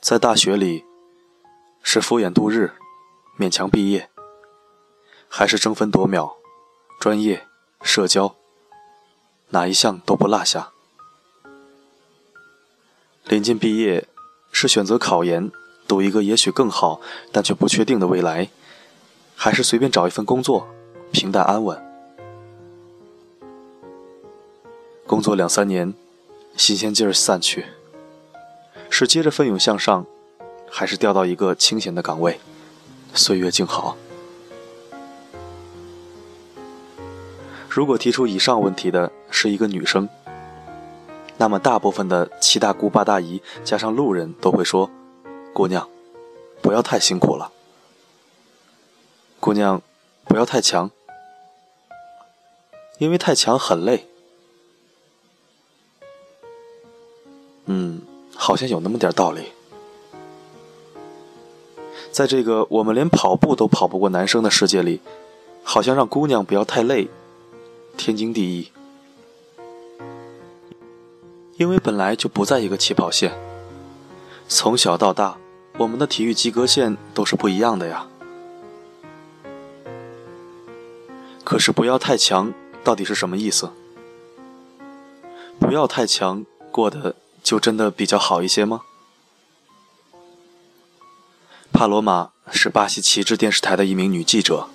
在大学里，是敷衍度日、勉强毕业，还是争分夺秒、专业、社交，哪一项都不落下？临近毕业，是选择考研，读一个也许更好但却不确定的未来，还是随便找一份工作，平淡安稳？工作两三年，新鲜劲儿散去。是接着奋勇向上，还是调到一个清闲的岗位，岁月静好？如果提出以上问题的是一个女生，那么大部分的七大姑八大姨加上路人都会说：“姑娘，不要太辛苦了。姑娘，不要太强，因为太强很累。”嗯。好像有那么点道理。在这个我们连跑步都跑不过男生的世界里，好像让姑娘不要太累，天经地义。因为本来就不在一个起跑线，从小到大，我们的体育及格线都是不一样的呀。可是不要太强，到底是什么意思？不要太强，过得。就真的比较好一些吗？帕罗马是巴西旗帜电视台的一名女记者。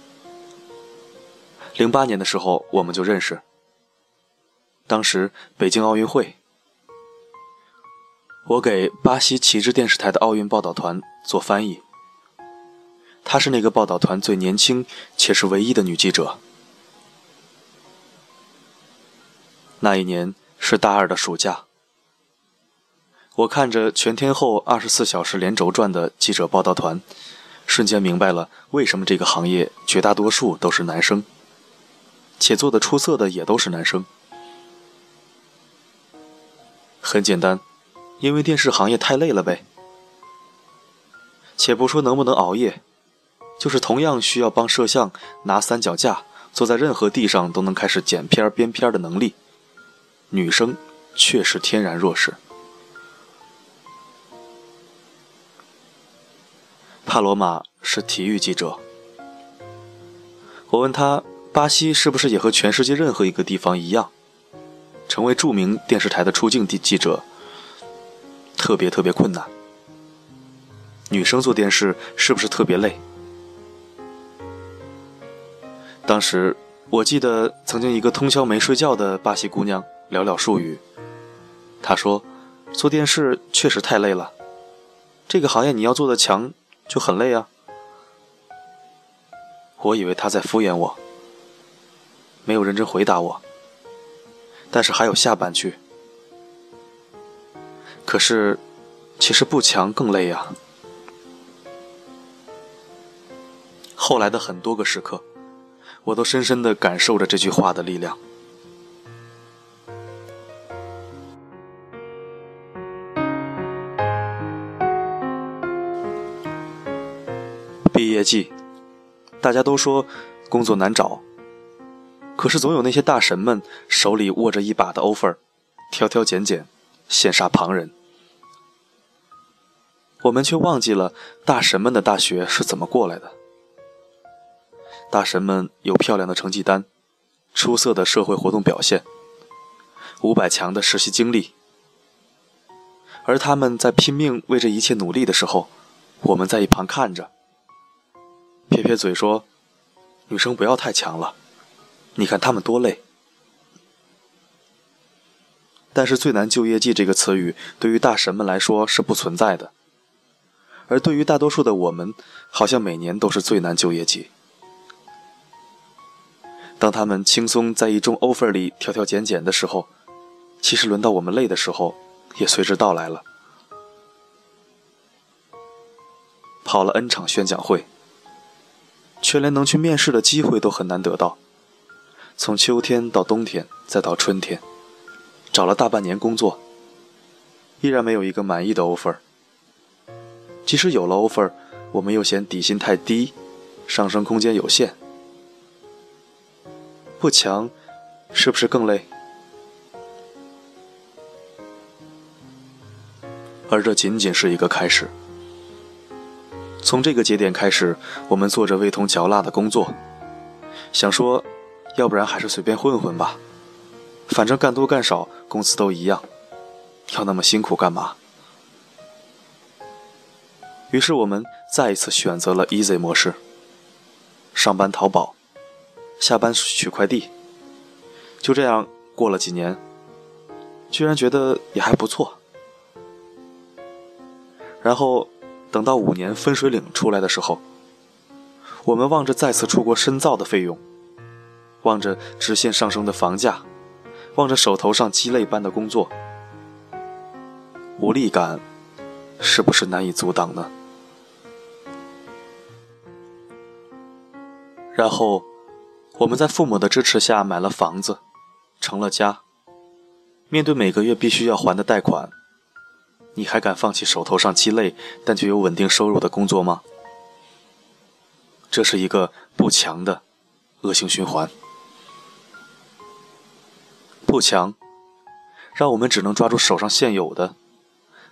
零八年的时候我们就认识。当时北京奥运会，我给巴西旗帜电视台的奥运报道团做翻译。她是那个报道团最年轻且是唯一的女记者。那一年是大二的暑假。我看着全天候二十四小时连轴转的记者报道团，瞬间明白了为什么这个行业绝大多数都是男生，且做的出色的也都是男生。很简单，因为电视行业太累了呗。且不说能不能熬夜，就是同样需要帮摄像拿三脚架，坐在任何地上都能开始剪片编片的能力，女生确实天然弱势。帕罗马是体育记者。我问他，巴西是不是也和全世界任何一个地方一样，成为著名电视台的出镜地记者特别特别困难？女生做电视是不是特别累？当时我记得曾经一个通宵没睡觉的巴西姑娘寥寥数语，她说：“做电视确实太累了，这个行业你要做的强。”就很累啊！我以为他在敷衍我，没有认真回答我。但是还有下半句。可是，其实不强更累呀。后来的很多个时刻，我都深深的感受着这句话的力量。毕业季，大家都说工作难找，可是总有那些大神们手里握着一把的 offer，挑挑拣拣，羡煞旁人。我们却忘记了大神们的大学是怎么过来的。大神们有漂亮的成绩单，出色的社会活动表现，五百强的实习经历，而他们在拼命为这一切努力的时候，我们在一旁看着。撇撇嘴说：“女生不要太强了，你看她们多累。”但是“最难就业季”这个词语对于大神们来说是不存在的，而对于大多数的我们，好像每年都是最难就业季。当他们轻松在一众 offer 里挑挑拣拣的时候，其实轮到我们累的时候，也随之到来了。跑了 N 场宣讲会。却连能去面试的机会都很难得到。从秋天到冬天，再到春天，找了大半年工作，依然没有一个满意的 offer。即使有了 offer，我们又嫌底薪太低，上升空间有限。不强，是不是更累？而这仅仅是一个开始。从这个节点开始，我们做着味同嚼蜡的工作，想说，要不然还是随便混混吧，反正干多干少工资都一样，要那么辛苦干嘛？于是我们再一次选择了 easy 模式，上班淘宝，下班取快递，就这样过了几年，居然觉得也还不错，然后。等到五年分水岭出来的时候，我们望着再次出国深造的费用，望着直线上升的房价，望着手头上鸡肋般的工作，无力感是不是难以阻挡呢？然后，我们在父母的支持下买了房子，成了家。面对每个月必须要还的贷款。你还敢放弃手头上鸡肋但却有稳定收入的工作吗？这是一个不强的恶性循环。不强，让我们只能抓住手上现有的，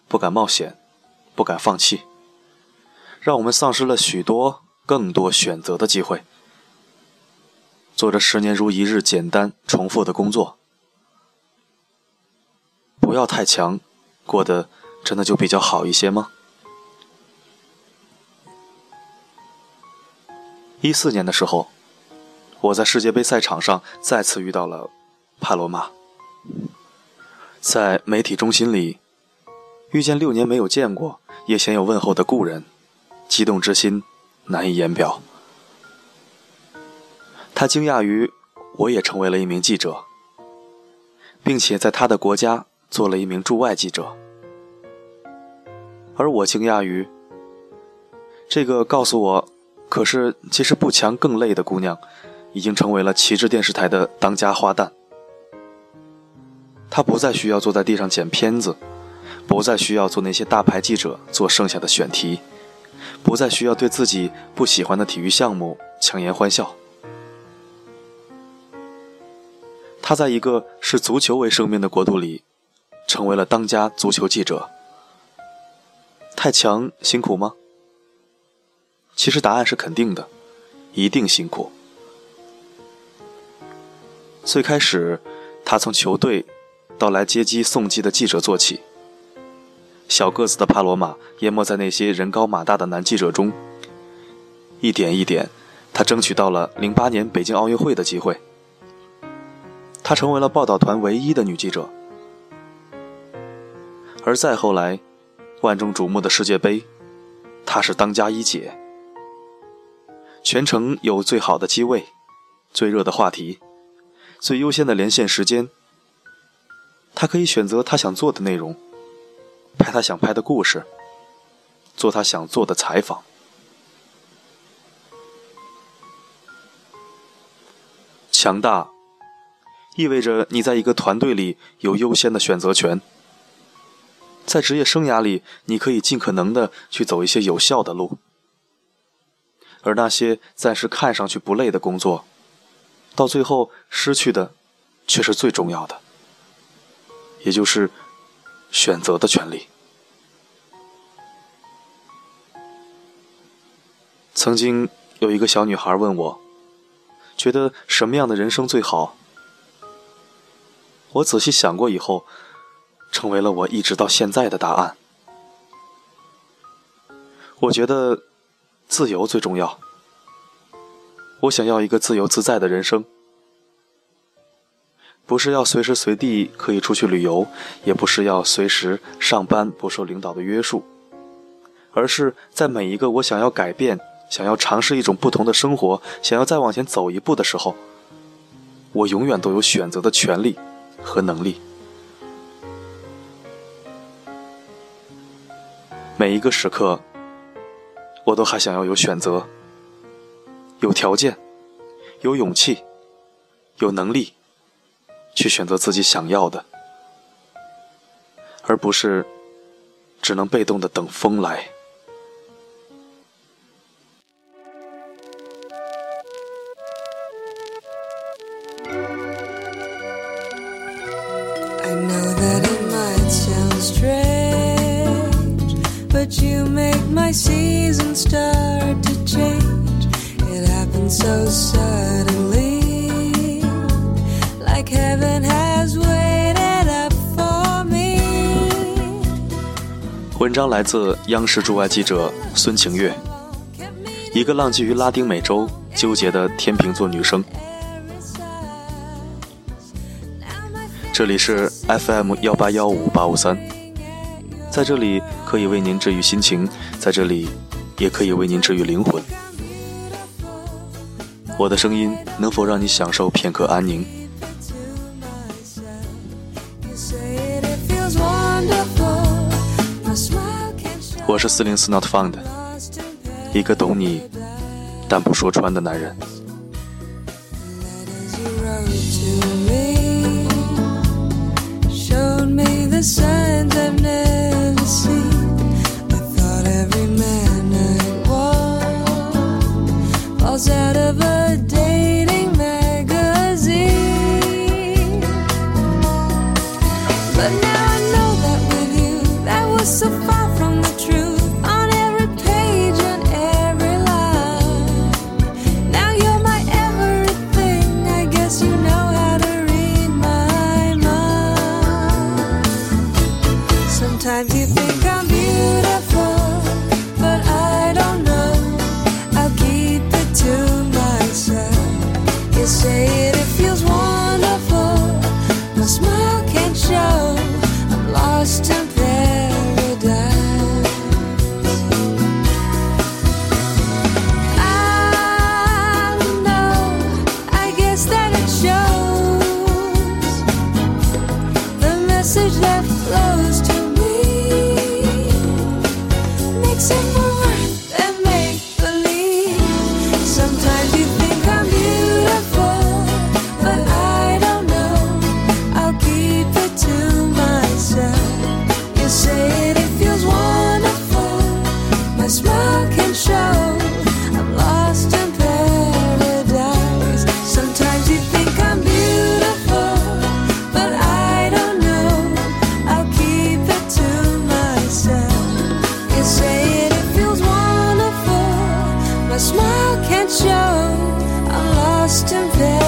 不敢冒险，不敢放弃，让我们丧失了许多更多选择的机会，做着十年如一日简单重复的工作。不要太强，过得。真的就比较好一些吗？一四年的时候，我在世界杯赛场上再次遇到了帕罗马，在媒体中心里遇见六年没有见过也鲜有问候的故人，激动之心难以言表。他惊讶于我也成为了一名记者，并且在他的国家做了一名驻外记者。而我惊讶于，这个告诉我，可是其实不强更累的姑娘，已经成为了旗帜电视台的当家花旦。她不再需要坐在地上剪片子，不再需要做那些大牌记者做剩下的选题，不再需要对自己不喜欢的体育项目强颜欢笑。她在一个视足球为生命的国度里，成为了当家足球记者。太强辛苦吗？其实答案是肯定的，一定辛苦。最开始，他从球队到来接机送机的记者做起。小个子的帕罗马淹没在那些人高马大的男记者中，一点一点，他争取到了零八年北京奥运会的机会。他成为了报道团唯一的女记者，而再后来。万众瞩目的世界杯，她是当家一姐，全程有最好的机位、最热的话题、最优先的连线时间。她可以选择她想做的内容，拍她想拍的故事，做她想做的采访。强大，意味着你在一个团队里有优先的选择权。在职业生涯里，你可以尽可能的去走一些有效的路，而那些暂时看上去不累的工作，到最后失去的，却是最重要的，也就是选择的权利。曾经有一个小女孩问我，觉得什么样的人生最好？我仔细想过以后。成为了我一直到现在的答案。我觉得自由最重要。我想要一个自由自在的人生，不是要随时随地可以出去旅游，也不是要随时上班不受领导的约束，而是在每一个我想要改变、想要尝试一种不同的生活、想要再往前走一步的时候，我永远都有选择的权利和能力。每一个时刻，我都还想要有选择、有条件、有勇气、有能力，去选择自己想要的，而不是只能被动的等风来。文章来自央视驻外记者孙晴月，一个浪迹于拉丁美洲、纠结的天秤座女生。这里是 FM 幺八幺五八五三，在这里可以为您治愈心情，在这里也可以为您治愈灵魂。我的声音能否让你享受片刻安宁？我是四零四 Not Found，一个懂你但不说穿的男人。signs wonderful. My smile